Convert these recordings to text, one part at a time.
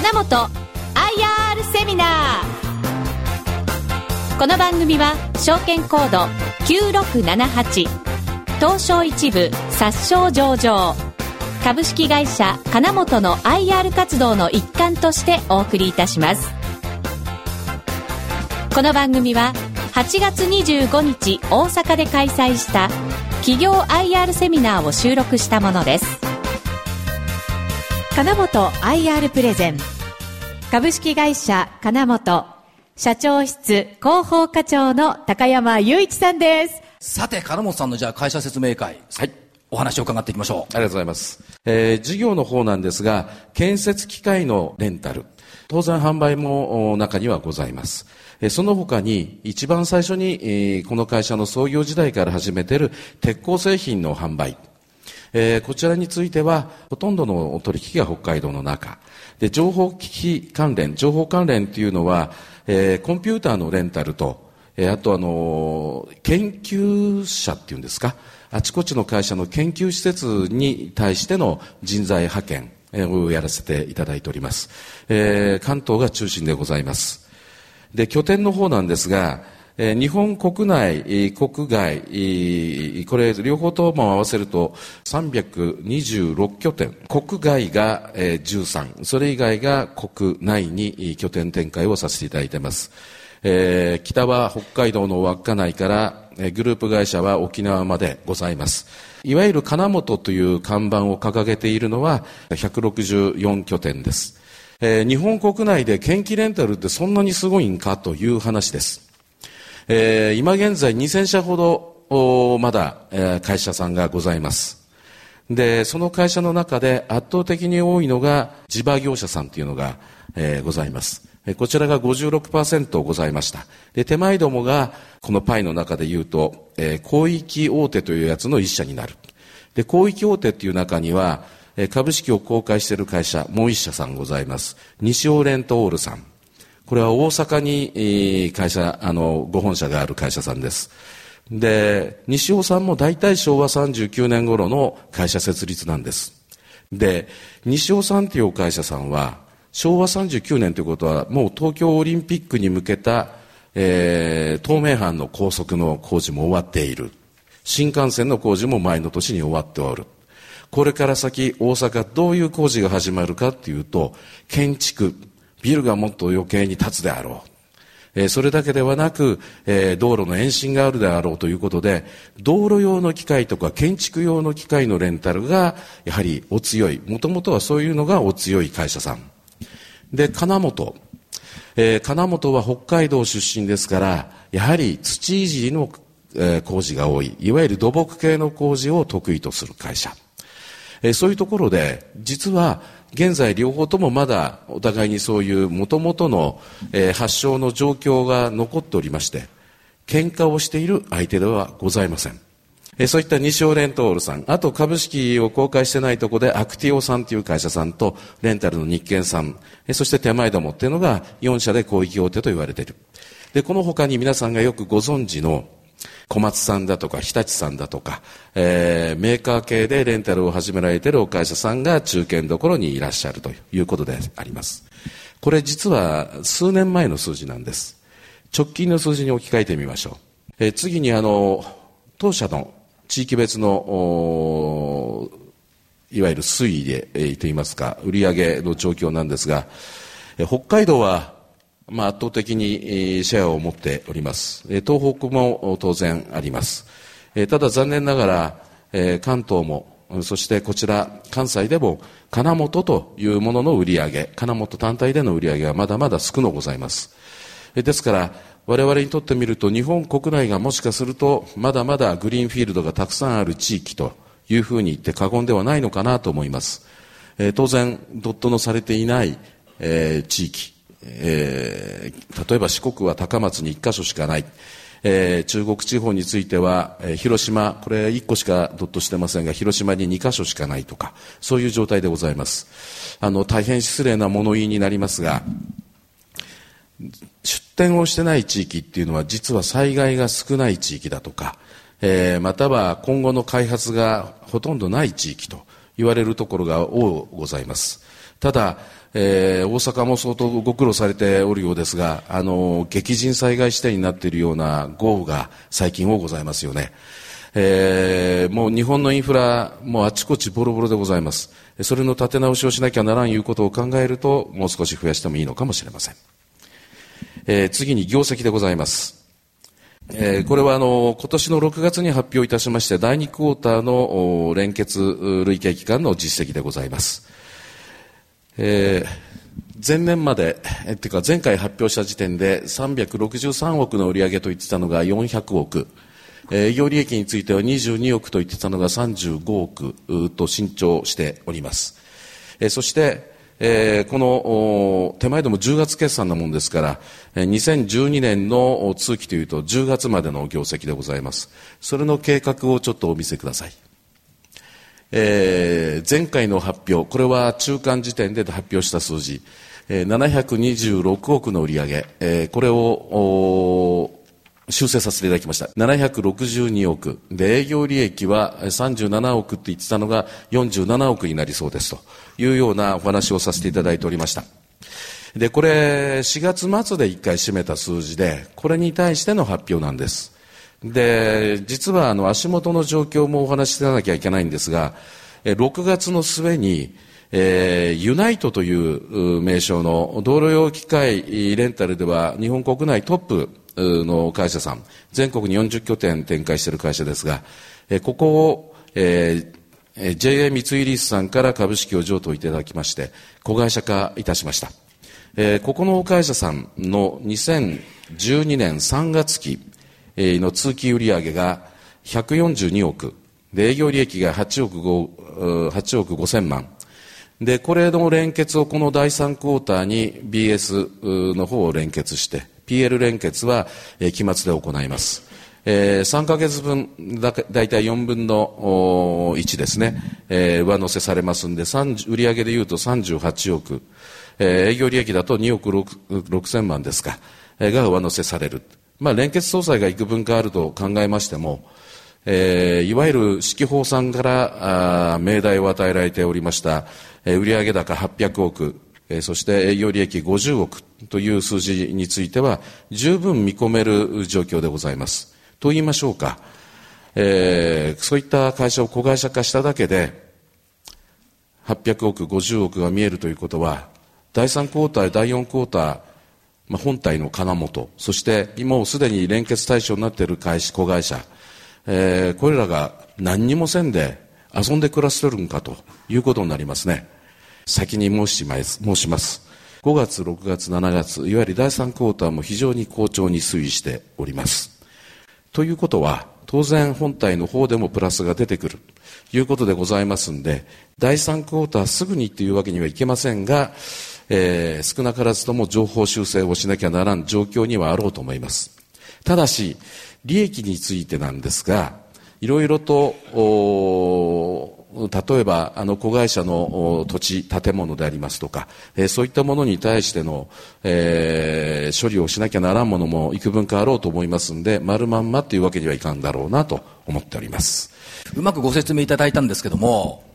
金本 IR セミナー。この番組は証券コード9678東証一部殺傷上場。株式会社金本の IR 活動の一環としてお送りいたします。この番組は8月25日大阪で開催した企業 IR セミナーを収録したものです。金本 IR プレゼン。株式会社金本。社長室広報課長の高山雄一さんです。さて金本さんのじゃあ会社説明会。はい。お話を伺っていきましょう。ありがとうございます、えー、事業の方なんですが建設機械のレンタル。当然販売も中にはございます。その他に一番最初にこの会社の創業時代から始めている鉄鋼製品の販売えー、こちらについては、ほとんどの取引が北海道の中。で、情報機器関連、情報関連っていうのは、えー、コンピューターのレンタルと、えー、あとあのー、研究者っていうんですか、あちこちの会社の研究施設に対しての人材派遣をやらせていただいております。えー、関東が中心でございます。で、拠点の方なんですが、日本国内、国外、これ両方とも合わせると326拠点、国外が13、それ以外が国内に拠点展開をさせていただいています。北は北海道の稚内からグループ会社は沖縄までございます。いわゆる金本という看板を掲げているのは164拠点です。日本国内で研気レンタルってそんなにすごいんかという話です。えー、今現在2000社ほどまだ、えー、会社さんがございます。で、その会社の中で圧倒的に多いのが地場業者さんというのが、えー、ございます。こちらが56%ございました。で、手前どもが、このパイの中で言うと、えー、広域大手というやつの一社になる。で、広域大手っていう中には、株式を公開している会社、もう一社さんございます。西オレントオールさん。これは大阪に会社、あの、ご本社がある会社さんです。で、西尾さんも大体昭和39年頃の会社設立なんです。で、西尾さんという会社さんは、昭和39年ということは、もう東京オリンピックに向けた、えー、東名阪の高速の工事も終わっている。新幹線の工事も前の年に終わっておる。これから先、大阪どういう工事が始まるかっていうと、建築、ビルがもっと余計に建つであろう。え、それだけではなく、え、道路の延伸があるであろうということで、道路用の機械とか建築用の機械のレンタルが、やはりお強い。もともとはそういうのがお強い会社さん。で、金本。え、金本は北海道出身ですから、やはり土いじりの、え、工事が多い。いわゆる土木系の工事を得意とする会社。え、そういうところで、実は、現在両方ともまだお互いにそういうもともとの、えー、発症の状況が残っておりまして、喧嘩をしている相手ではございません。えー、そういった西尾レントールさん、あと株式を公開してないとこでアクティオさんという会社さんと、レンタルの日建さん、えー、そして手前どもっていうのが4社で広域大手と言われている。で、この他に皆さんがよくご存知の小松さんだとか日立さんだとか、えー、メーカー系でレンタルを始められているお会社さんが中堅どころにいらっしゃるということであります。これ実は数年前の数字なんです。直近の数字に置き換えてみましょう。えー、次にあの、当社の地域別の、いわゆる推移で、えー、といいますか、売上の状況なんですが、えー、北海道はまあ、圧倒的にシェアを持っております。東北も当然あります。ただ残念ながら、関東も、そしてこちら関西でも金本というものの売り上げ、金本単体での売り上げはまだまだ少のございます。ですから、我々にとってみると日本国内がもしかするとまだまだグリーンフィールドがたくさんある地域というふうに言って過言ではないのかなと思います。当然、ドットのされていない、地域、えー、例えば四国は高松に1箇所しかない、えー、中国地方については、えー、広島これ1個しかドットしてませんが広島に2箇所しかないとかそういう状態でございます。あの大変失礼な物言いになりますが出店をしてない地域っていうのは実は災害が少ない地域だとか、えー、または今後の開発がほとんどない地域と言われるところが多ございます。ただ、えー、大阪も相当ご苦労されておるようですが、あの、激甚災害指定になっているような豪雨が最近多ございますよね。えー、もう日本のインフラ、もうあちこちボロボロでございます。それの立て直しをしなきゃならんいうことを考えると、もう少し増やしてもいいのかもしれません。えー、次に業績でございます。えー、これはあの今年の6月に発表いたしまして第2クォーターの連結累計期間の実績でございます。えー、前年まで、えっていうか前回発表した時点で363億の売り上げと言ってたのが400億、営業利益については22億と言ってたのが35億と伸長しております。えそして、えー、この手前でも10月決算なもんですから、2012年の通期というと10月までの業績でございます。それの計画をちょっとお見せください。えー、前回の発表、これは中間時点で発表した数字、えー、726億の売り上、えー、これを修正させていただきました。762億。で、営業利益は37億って言ってたのが47億になりそうですというようなお話をさせていただいておりました。で、これ、4月末で一回締めた数字で、これに対しての発表なんです。で、実はあの足元の状況もお話ししなきゃいけないんですが、6月の末に、えー、ユナイトという名称の道路用機械レンタルでは日本国内トップの会社さん、全国に40拠点展開している会社ですが、えここを、えー、JA 三井リースさんから株式を譲渡いただきまして、子会社化いたしました。えー、ここの会社さんの2012年3月期、の通期売上が142億、で営業利益が8億 ,5 8億5千万。で、これの連結をこの第3クォーターに BS の方を連結して、PL 連結は、え期末で行います。えー、3ヶ月分だ、だいたい4分の1ですね、えー、上乗せされますんで、売上でいうと38億、えー、営業利益だと2億 6, 6千万ですか、えー、が上乗せされる。まあ、連結総裁が幾分かあると考えましても、えー、いわゆる指揮法さんからあ命題を与えられておりました、えー、売上高800億、えー、そして営業利益50億という数字については十分見込める状況でございます。と言いましょうか、えー、そういった会社を子会社化しただけで800億、50億が見えるということは第3クォーター、第4クォーターまあ、本体の金本、そして今もすでに連結対象になっている会社、子会社、えー、これらが何にもせんで遊んで暮らしてるんかということになりますね。先に申します。申します。5月、6月、7月、いわゆる第3クォーターも非常に好調に推移しております。ということは、当然本体の方でもプラスが出てくるということでございますんで、第3クォーターすぐにというわけにはいけませんが、えー、少なからずとも情報修正をしなきゃならん状況にはあろうと思います。ただし、利益についてなんですが、いろいろと、例えば、あの、子会社の土地、建物でありますとか、えー、そういったものに対しての、えー、処理をしなきゃならんものも幾分かあろうと思いますんで、丸まんまというわけにはいかんだろうなと思っております。うまくご説明いただいたんですけども、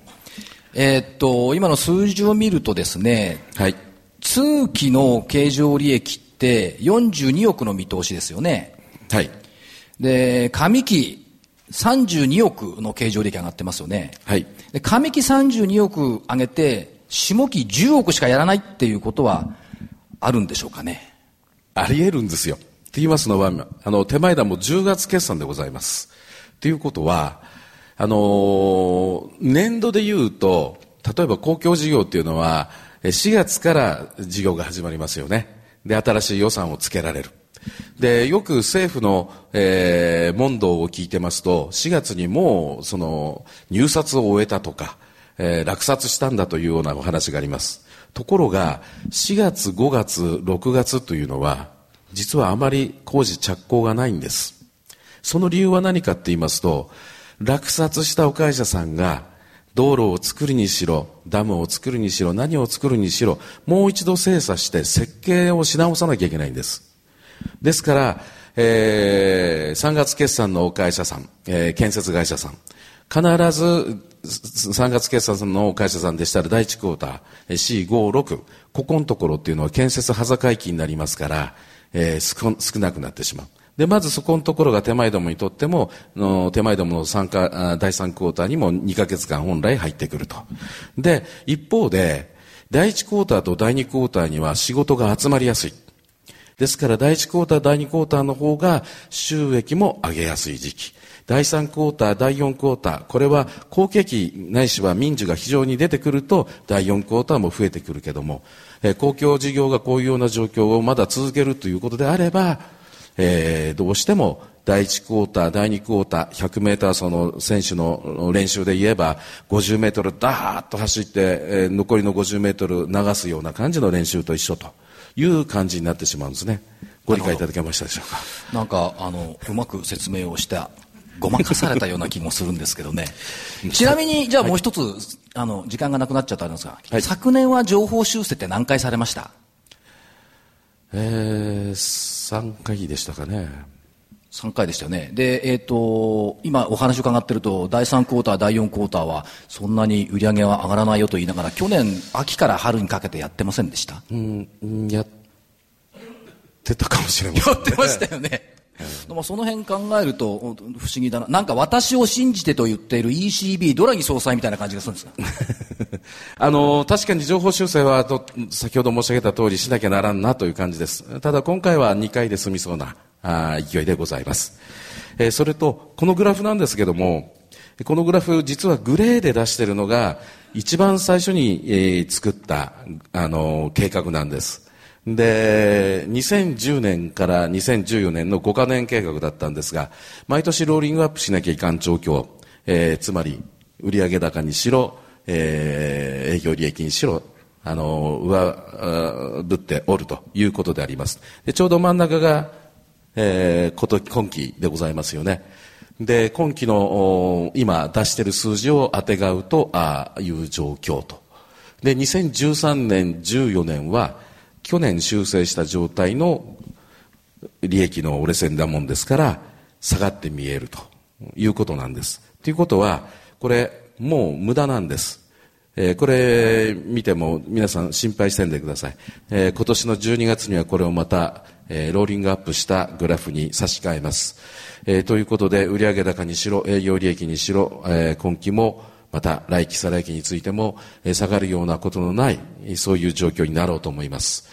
えー、っと、今の数字を見るとですね、はい。通期の経常利益って42億の見通しですよね。はい。で、上期32億の経常利益上がってますよね。はい。で、上期32億上げて、下期10億しかやらないっていうことはあるんでしょうかね。あり得るんですよ。って言いますのは、あの、手前だも10月決算でございます。ということは、あのー、年度で言うと、例えば公共事業っていうのは、4月から事業が始まりますよね。で、新しい予算をつけられる。で、よく政府の、えー、問答を聞いてますと、4月にもう、その、入札を終えたとか、えー、落札したんだというようなお話があります。ところが、4月、5月、6月というのは、実はあまり工事着工がないんです。その理由は何かって言いますと、落札したお会社さんが道路を作るにしろ、ダムを作るにしろ、何を作るにしろ、もう一度精査して設計をし直さなきゃいけないんです。ですから、えー、3月決算のお会社さん、えー、建設会社さん、必ず3月決算の会社さんでしたら第1クォーター C56 ここのところっていうのは建設端境期になりますから、えー、少なくなってしまう。で、まずそこのところが手前どもにとっても、の手前どもの参加、第3クォーターにも2ヶ月間本来入ってくると。で、一方で、第1クォーターと第2クォーターには仕事が集まりやすい。ですから第1クォーター、第2クォーターの方が収益も上げやすい時期。第3クォーター、第4クォーター、これは好景気ないしは民需が非常に出てくると、第4クォーターも増えてくるけども、公共事業がこういうような状況をまだ続けるということであれば、えー、どうしても第1クォーター、第2クォーター、100メーターその選手の練習で言えば、50メートルダーッと走って、えー、残りの50メートル流すような感じの練習と一緒という感じになってしまうんですね。ご理解いただけましたでしょうか？なんか、あの、うまく説明をしたごまかされたような気もするんですけどね。ちなみに、じゃあもう一つ、はい、あの、時間がなくなっちゃったんですが、はい、昨年は情報修正って何回されました？えー、3回でしたかね。3回でしたよね。で、えっ、ー、と、今お話を伺ってると、第3クォーター、第4クォーターは、そんなに売り上げは上がらないよと言いながら、去年、秋から春にかけてやってませんでしたうん、やってたかもしれません、ね、やってましたよね。でもその辺考えると不思議だな。なんか私を信じてと言っている ECB、ドラギ総裁みたいな感じがするんですが。あの、確かに情報修正はと、先ほど申し上げた通りしなきゃならんなという感じです。ただ今回は2回で済みそうなあ勢いでございます。えー、それと、このグラフなんですけども、このグラフ実はグレーで出しているのが一番最初に、えー、作ったあの計画なんです。で、2010年から2014年の5カ年計画だったんですが、毎年ローリングアップしなきゃいかん状況、えー、つまり売上高にしろ、えー、営業利益にしろ、あの、上ぶっておるということであります。でちょうど真ん中が、えー、こと今期でございますよね。で、今期の今出している数字を当てがうと、ああいう状況と。で、2013年、14年は、去年修正した状態の利益の折れ線だもんですから下がって見えるということなんです。ということはこれもう無駄なんです。えー、これ見ても皆さん心配せんでください、えー、今年の12月にはこれをまた、えー、ローリングアップしたグラフに差し替えます、えー、ということで売上高にしろ営業利益にしろ、えー、今期もまた来期再来期についても、下がるようなことのないそういう状況になろうと思います。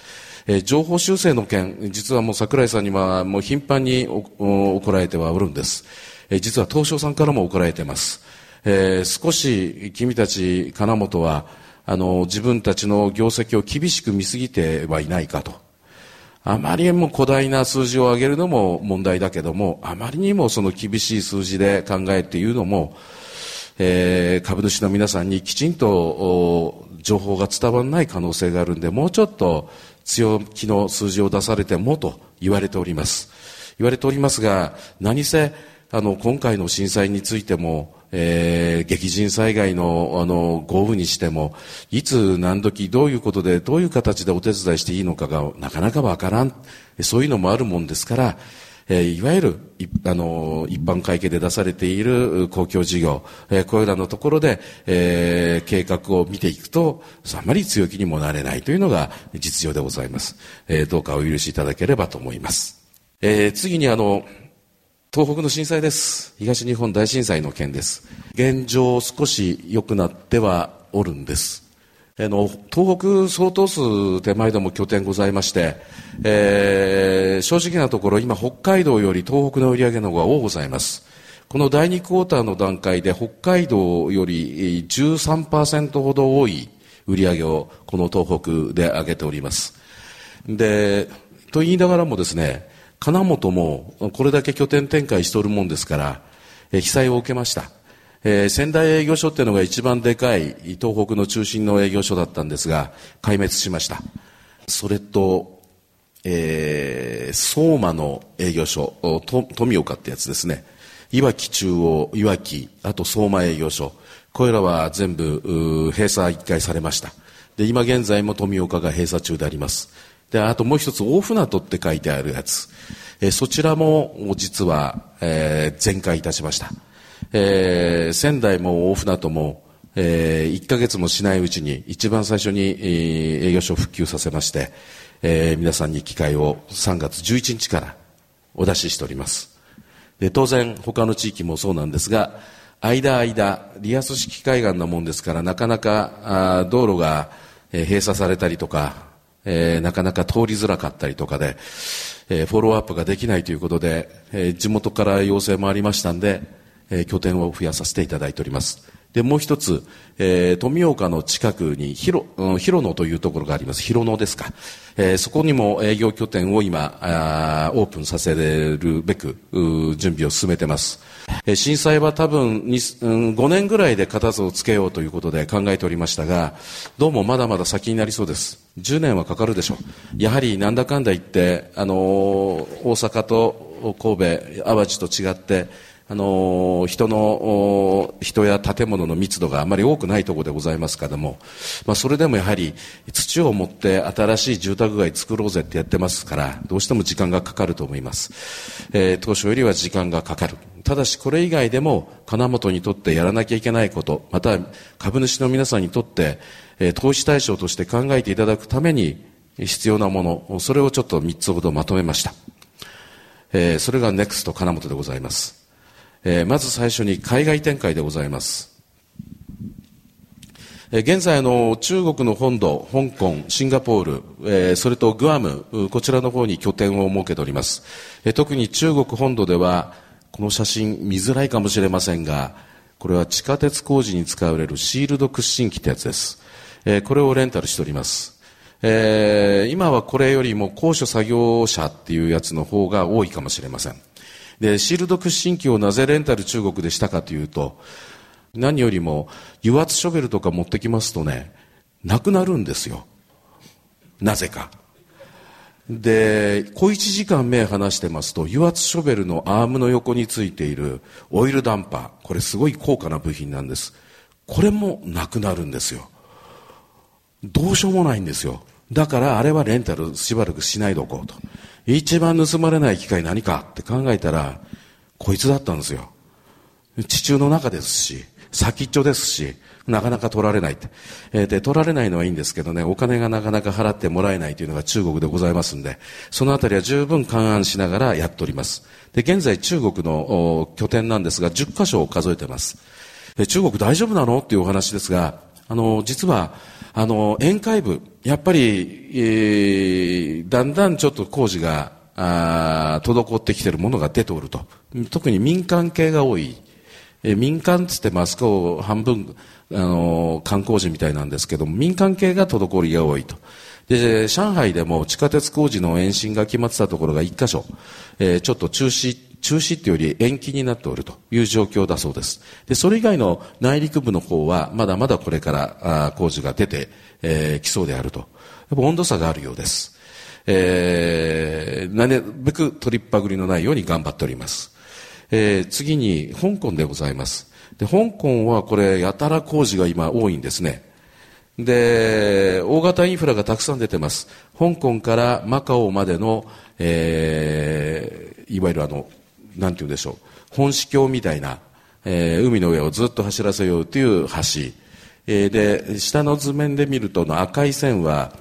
え情報修正の件、実はもう櫻井さんにはもう頻繁に怒られてはおるんです。え実は東証さんからも怒られています。えー、少し君たち金本はあの自分たちの業績を厳しく見すぎてはいないかと。あまりにも古大な数字を上げるのも問題だけども、あまりにもその厳しい数字で考えているのも、えー、株主の皆さんにきちんと情報が伝わらない可能性があるんで、もうちょっと強気の数字を出されてもと言われております。言われておりますが、何せ、あの、今回の震災についても、えー、激甚災害のあの豪雨にしてもいつ何時どういうことでどういう形でお手伝いしていいのかがなかなかわからんそういうのもあるもんですからえいわゆるあの一般会計で出されている公共事業、えこれらのところで、え計画を見ていくとあまり強気にもなれないというのが実情でございます、えどうかお許しいただければと思います、え次にあの東北の震災です。東日本大震災の件です。現状少し良くなってはおるんです。あの東北相当数手前でも拠点ございまして、えー、正直なところ今北海道より東北の売り上げの方が多ございます。この第2クォーターの段階で北海道より13%ほど多い売り上げをこの東北で上げております。でと言いながらもですね金本もこれだけ拠点展開しておるもんですから、え被災を受けました。えー、仙台営業所っていうのが一番でかい東北の中心の営業所だったんですが壊滅しました。それと、えー、相馬の営業所富岡ってやつですね。いわき中央いわきあと相馬営業所。これらは全部閉鎖一回されました。で今現在も富岡が閉鎖中であります。で、あともう一つ、大船渡って書いてあるやつ。えそちらも実は、えー、全開いたしました。えー、仙台も大船渡も、えー、1ヶ月もしないうちに一番最初に、えー、営業所を復旧させまして、えー、皆さんに機会を3月11日からお出ししております。で当然他の地域もそうなんですが、間間、リアス式海岸なもんですからなかなかあ道路が、えー、閉鎖されたりとか、えー、なかなか通りづらかったりとかで、えー、フォローアップができないということで、えー、地元から要請もありましたんで、えー、拠点を増やさせていただいております。で、もう一つ、えー、富岡の近くに広、うん、広野というところがあります。広野ですか。えー、そこにも営業拠点を今、ああオープンさせるべく、準備を進めてます。えー、震災は多分に、うん、5年ぐらいで片をつけようということで考えておりましたが、どうもまだまだ先になりそうです。10年はかかるでしょう。やはりなんだかんだ言って、あのー、大阪と神戸、淡路と違って、あの人の人や建物の密度があまり多くないところでございますけれども、まあ、それでもやはり土を持って新しい住宅街作ろうぜってやってますからどうしても時間がかかると思います、えー、当初よりは時間がかかる。ただしこれ以外でも金本にとってやらなきゃいけないことまた株主の皆さんにとって、えー、投資対象として考えていただくために必要なものそれをちょっと3つほどまとめました、えー、それが NEXT 金本でございます。えー、まず最初に海外展開でございます。え、現在の中国の本土、香港、シンガポール、え、それとグアム、こちらの方に拠点を設けております。え、特に中国本土では、この写真見づらいかもしれませんが、これは地下鉄工事に使われるシールド屈伸機ってやつです。え、これをレンタルしております。え、今はこれよりも高所作業車っていうやつの方が多いかもしれません。で、シールド屈伸機をなぜレンタル中国でしたかというと、何よりも油圧ショベルとか持ってきますとね、なくなるんですよ。なぜか。で、小1時間目離してますと、油圧ショベルのアームの横についているオイルダンパー、これすごい高価な部品なんです。これもなくなるんですよ。どうしようもないんですよ。だからあれはレンタルしばらくしないでおこうと。一番盗まれない機械何かって考えたら、こいつだったんですよ。地中の中ですし、先っちょですし、なかなか取られないって。えー、で、取られないのはいいんですけどね、お金がなかなか払ってもらえないというのが中国でございますんで、そのあたりは十分勘案しながらやっております。で、現在中国の拠点なんですが、10カ所を数えてます。中国大丈夫なのっていうお話ですが、あの、実は、あの、宴会部、やっぱり、えー、だんだんちょっと工事が、あ滞ってきているものが出ておると。特に民間系が多い。え、民間つってマスクを半分、あの、観光地みたいなんですけども、民間系が滞りが多いと。で、上海でも地下鉄工事の延伸が決まってたところが1箇所、えー、ちょっと中止中止っていうより延期になっておるという状況だそうです。で、それ以外の内陸部の方は、まだまだこれからあ工事が出て、えー、そうであると。やっぱ温度差があるようです。えー、なるべく取りっぱぐりのないように頑張っております。えー、次に、香港でございます。で、香港はこれ、やたら工事が今多いんですね。で、大型インフラがたくさん出てます。香港からマカオまでの、えー、いわゆるあの、なんて言うんでしょう、本市橋みたいな、えー、海の上をずっと走らせようという橋。えー、で、下の図面で見るとの赤い線は、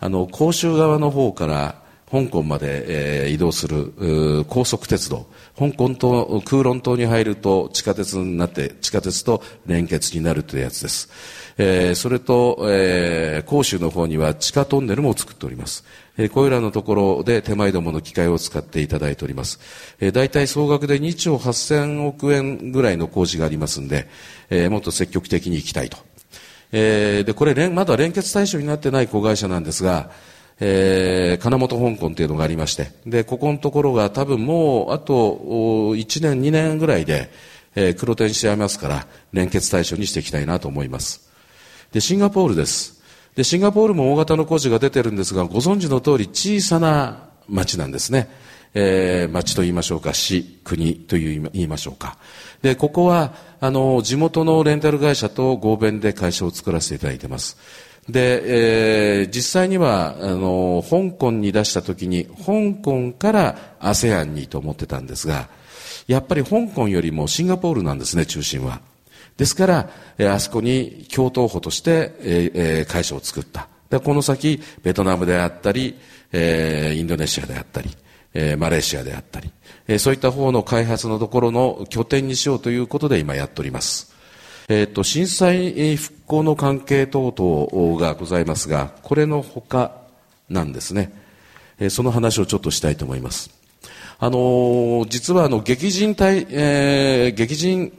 あの、甲州側の方から香港まで、えー、移動する高速鉄道。香港と空論島に入ると地下鉄になって、地下鉄と連結になるというやつです。えー、それと、えー、甲州の方には地下トンネルも作っております。えーこれらのところで手前どもの機械を使っていただいております。えー、大体総額で2兆8000億円ぐらいの工事がありますんで、えー、もっと積極的に行きたいと。えー、で、これ、まだ連結対象になってない子会社なんですが、えー、金本香港っていうのがありまして、で、ここのところが多分もう、あと、1年、2年ぐらいで、えー、黒点しちゃいますから、連結対象にしていきたいなと思います。で、シンガポールです。で、シンガポールも大型の工事が出てるんですが、ご存知の通り小さな町なんですね。えー、町と言いましょうか、市、国と言いましょうか。で、ここは、あの、地元のレンタル会社と合弁で会社を作らせていただいてます。で、えー、実際には、あの、香港に出した時に、香港から ASEAN にと思ってたんですが、やっぱり香港よりもシンガポールなんですね、中心は。ですから、えー、あそこに共闘補として、ええー、会社を作った。で、この先、ベトナムであったり、えー、インドネシアであったり、えー、マレーシアであったり、えー、そういった方の開発のところの拠点にしようということで今やっております。えっ、ー、と、震災復興の関係等々がございますが、これのほかなんですね。えー、その話をちょっとしたいと思います。あのー、実はあの、激甚対、えー、激甚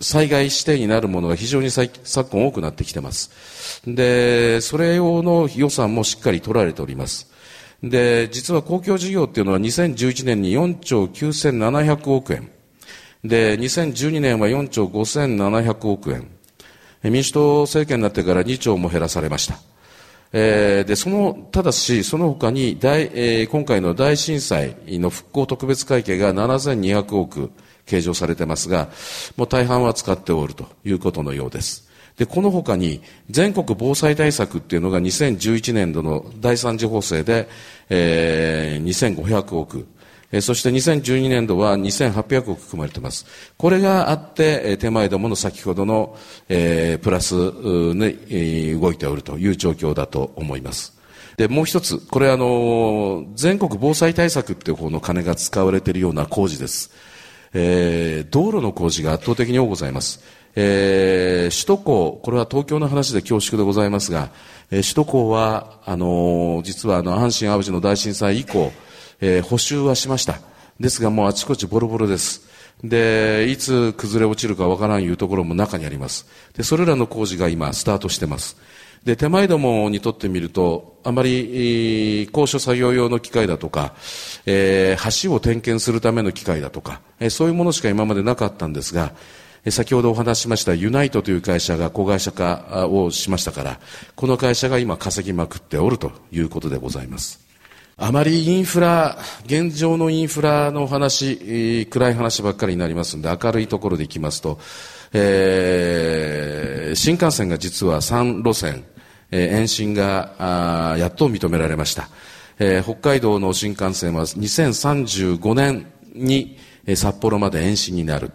災害指定になるものが非常に昨今多くなってきてます。で、それ用の予算もしっかり取られております。で、実は公共事業っていうのは2011年に4兆9700億円。で、2012年は4兆5700億円。民主党政権になってから2兆も減らされました。えー、で、その、ただし、その他に大、えー、今回の大震災の復興特別会計が7200億計上されてますが、もう大半は使っておるということのようです。で、この他に全国防災対策っていうのが2011年度の第三次補正で、えー、2500億。えそして2012年度は2800億含まれています。これがあって、え手前どもの先ほどの、えプラスに、え動いておるという状況だと思います。で、もう一つ、これあの、全国防災対策っていう方の金が使われているような工事です。えー、道路の工事が圧倒的に多ございます。えー、首都高、これは東京の話で恐縮でございますが、えー、首都高は、あのー、実はあの、阪神淡路の大震災以降、えー、補修はしました。ですがもうあちこちボロボロです。で、いつ崩れ落ちるかわからんいうところも中にあります。で、それらの工事が今スタートしてます。で、手前どもにとってみると、あまり、高所作業用の機械だとか、えー、橋を点検するための機械だとか、えー、そういうものしか今までなかったんですが、先ほどお話ししましたユナイトという会社が子会社化をしましたから、この会社が今稼ぎまくっておるということでございます。あまりインフラ、現状のインフラの話、暗い話ばっかりになりますので、明るいところでいきますと、えー、新幹線が実は3路線、えー、延伸がやっと認められました、えー。北海道の新幹線は2035年に札幌まで延伸になる。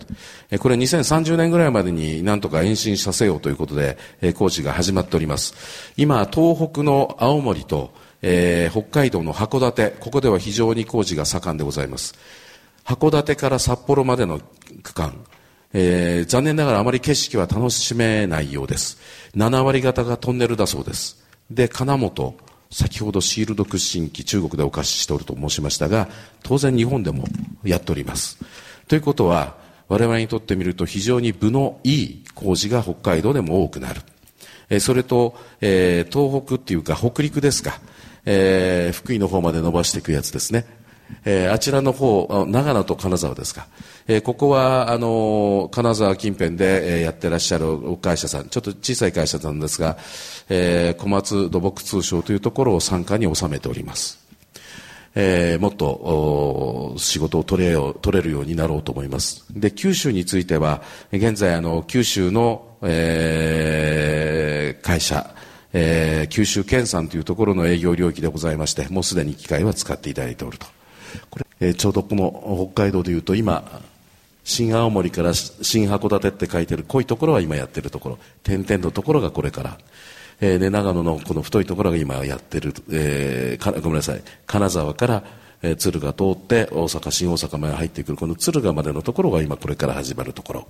これ2030年ぐらいまでになんとか延伸させようということで工事が始まっております。今、東北の青森とえー、北海道の函館、ここでは非常に工事が盛んでございます。函館から札幌までの区間、えー、残念ながらあまり景色は楽しめないようです。7割方がトンネルだそうです。で、金本、先ほどシールド屈伸機中国でお貸ししておると申しましたが、当然日本でもやっております。ということは、我々にとってみると非常に部のいい工事が北海道でも多くなる。えー、それと、えー、東北っていうか北陸ですか。えー、福井の方まで伸ばしていくやつですね。えー、あちらの方、長野と金沢ですか。えー、ここは、あのー、金沢近辺で、えー、やってらっしゃる会社さん、ちょっと小さい会社なんですが、えー、小松土木通商というところを参加に収めております。えー、もっと仕事を取れよ取れるようになろうと思います。で、九州については、現在、あの、九州の、えー、会社、えー、九州県産というところの営業領域でございまして、もうすでに機械は使っていただいておると。これ、えー、ちょうどこの北海道でいうと今、新青森から新函館って書いてる濃いところは今やってるところ、点々のところがこれから、えー、長野のこの太いところが今やってる、えー、ごめんなさい、金沢から、えー、敦賀通って大阪、新大阪まで入ってくるこの敦賀までのところが今これから始まるところ。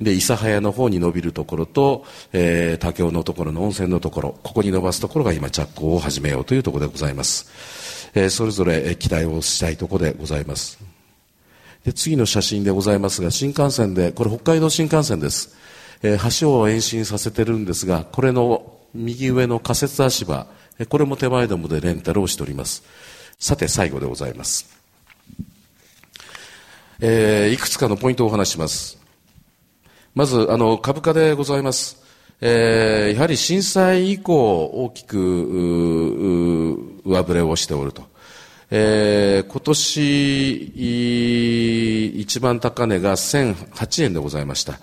で、諫早の方に伸びるところと、えー、武雄のところの温泉のところ、ここに伸ばすところが今着工を始めようというところでございます。えー、それぞれ期待をしたいところでございます。で、次の写真でございますが、新幹線で、これ北海道新幹線です。えー、橋を延伸させてるんですが、これの右上の仮設足場、これも手前どもでレンタルをしております。さて、最後でございます。えー、いくつかのポイントをお話します。まず、あの、株価でございます。えー、やはり震災以降大きく上振れをしておると。えー、今年一番高値が1008円でございました。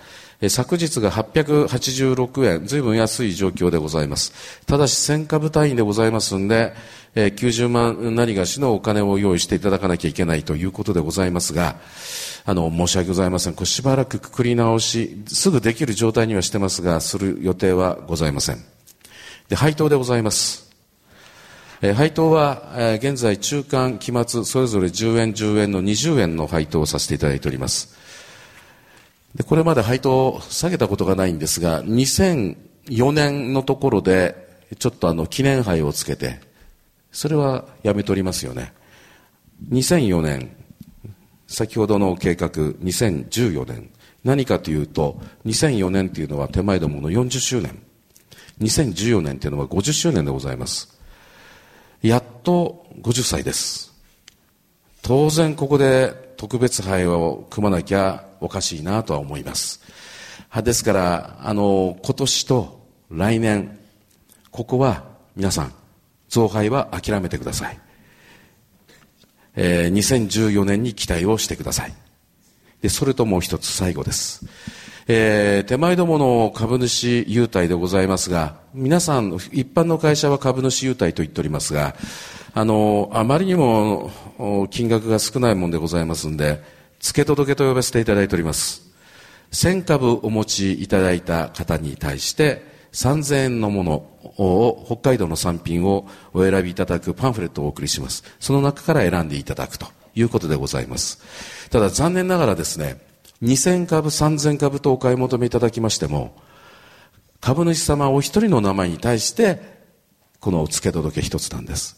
昨日が886円、ずいぶん安い状況でございます。ただし1000株単位でございますんで、えー、90万何がしのお金を用意していただかなきゃいけないということでございますが、あの、申し訳ございません。これしばらくくくり直し、すぐできる状態にはしてますが、する予定はございません。で、配当でございます。えー、配当は、えー、現在中間、期末、それぞれ10円、10円の20円の配当をさせていただいております。で、これまで配当を下げたことがないんですが、2004年のところで、ちょっとあの、記念杯をつけて、それはやめておりますよね。2004年、先ほどの計画、2014年。何かというと、2004年というのは手前どもの40周年。2014年というのは50周年でございます。やっと50歳です。当然ここで特別杯を組まなきゃおかしいなとは思います。ですから、あの、今年と来年、ここは皆さん、増配は諦めてください。えー、2014年に期待をしてください。で、それともう一つ最後です。えー、手前どもの株主優待でございますが、皆さん、一般の会社は株主優待と言っておりますが、あの、あまりにも金額が少ないもんでございますんで、付け届けと呼ばせていただいております。1000株お持ちいただいた方に対して、3000円のものを、北海道の産品をお選びいただくパンフレットをお送りします。その中から選んでいただくということでございます。ただ残念ながらですね、2000株、3000株とお買い求めいただきましても、株主様お一人の名前に対して、このお付け届け一つなんです。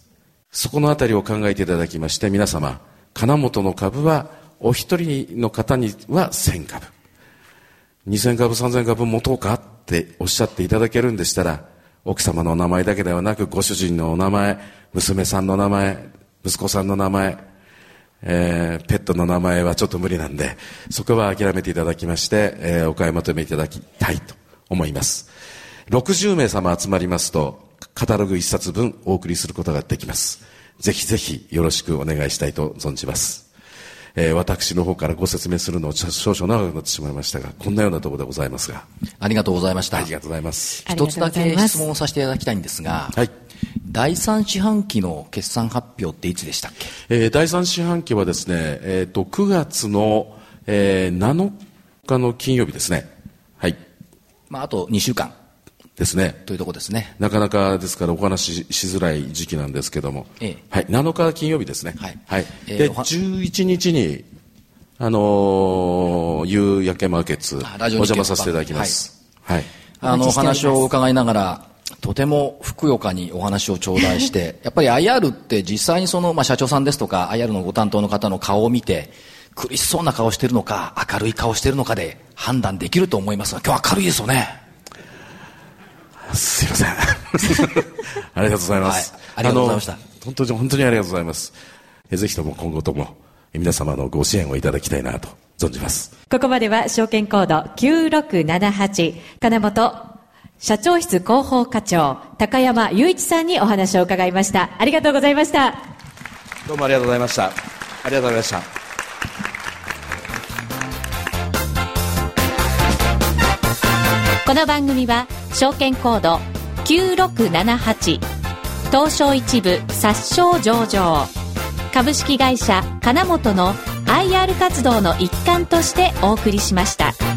そこのあたりを考えていただきまして、皆様、金本の株は、お一人の方には1000株。2000株、3000株持とうかっておっしゃっていただけるんでしたら、奥様のお名前だけではなく、ご主人のお名前、娘さんの名前、息子さんの名前、えー、ペットの名前はちょっと無理なんで、そこは諦めていただきまして、えー、お買い求めいただきたいと思います。60名様集まりますと、カタログ1冊分お送りすることができます。ぜひぜひよろしくお願いしたいと存じます。えー、私の方からご説明するのを少々長くなってしまいましたが、こんなようなところでございますが。ありがとうございました。ありがとうございます。一つだけ質問をさせていただきたいんですが、はい。第三四半期の決算発表っていつでしたっけ、えー、第三四半期はですね、えっ、ー、と、9月の、えー、7日の金曜日ですね。はい。まあ、あと2週間。ですね。というとこですね。なかなかですからお話ししづらい時期なんですけども。ええ、はい。7日金曜日ですね。はい。はい。えー、で、11日に、あのー、夕焼けマーケッツ、お邪魔させていただきます。はい。はい、あの、お話を伺いながら、とてもふくよかにお話を頂戴して、やっぱり IR って実際にその、まあ、社長さんですとか、IR のご担当の方の顔を見て、苦しそうな顔してるのか、明るい顔してるのかで判断できると思いますが、今日は明るいですよね。すいません。ありがとうございます。はい、ありがとうございました。本当に、本当にありがとうございます。ぜひとも今後とも皆様のご支援をいただきたいなと存じます。ここまでは証券コード9678金本社長室広報課長高山雄一さんにお話を伺いました。ありがとうございました。どうもありがとうございました。ありがとうございました。この番組は証券コード9678東証一部殺傷上場株式会社金本の IR 活動の一環としてお送りしました。